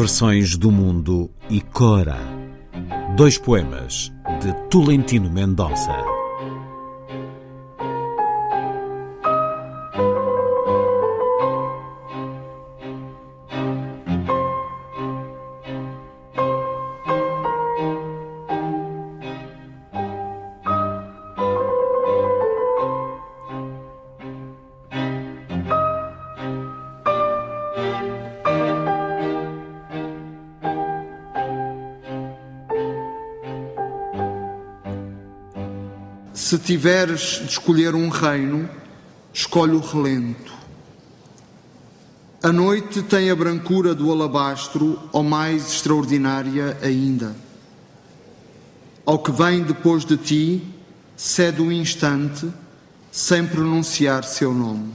Versões do Mundo e Cora. Dois poemas de Tolentino Mendonça. Se tiveres de escolher um reino, escolhe o relento. A noite tem a brancura do alabastro, ou mais extraordinária ainda. Ao que vem depois de ti, cede um instante, sem pronunciar seu nome.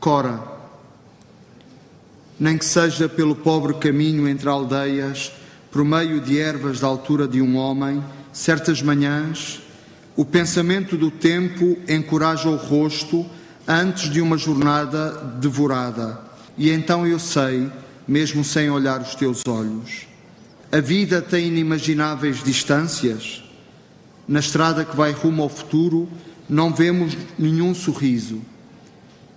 Cora, nem que seja pelo pobre caminho entre aldeias, por meio de ervas da altura de um homem, certas manhãs, o pensamento do tempo encoraja o rosto antes de uma jornada devorada. E então eu sei, mesmo sem olhar os teus olhos, a vida tem inimagináveis distâncias. Na estrada que vai rumo ao futuro, não vemos nenhum sorriso.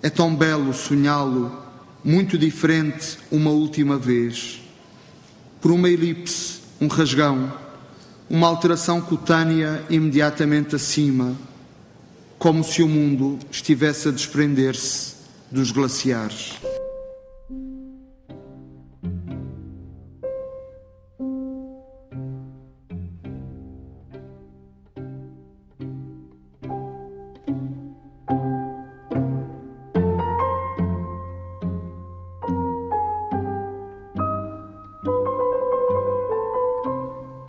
É tão belo sonhá-lo, muito diferente uma última vez. Por uma elipse, um rasgão, uma alteração cutânea imediatamente acima, como se o mundo estivesse a desprender-se dos glaciares.